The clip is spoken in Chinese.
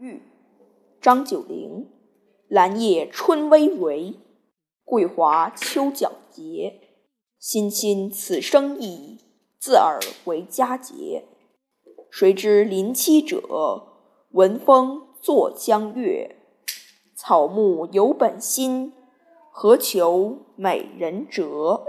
玉，张九龄。兰叶春葳蕤，桂华秋皎洁。欣欣此生意，自尔为佳节。谁知林栖者，闻风坐江月。草木有本心，何求美人折？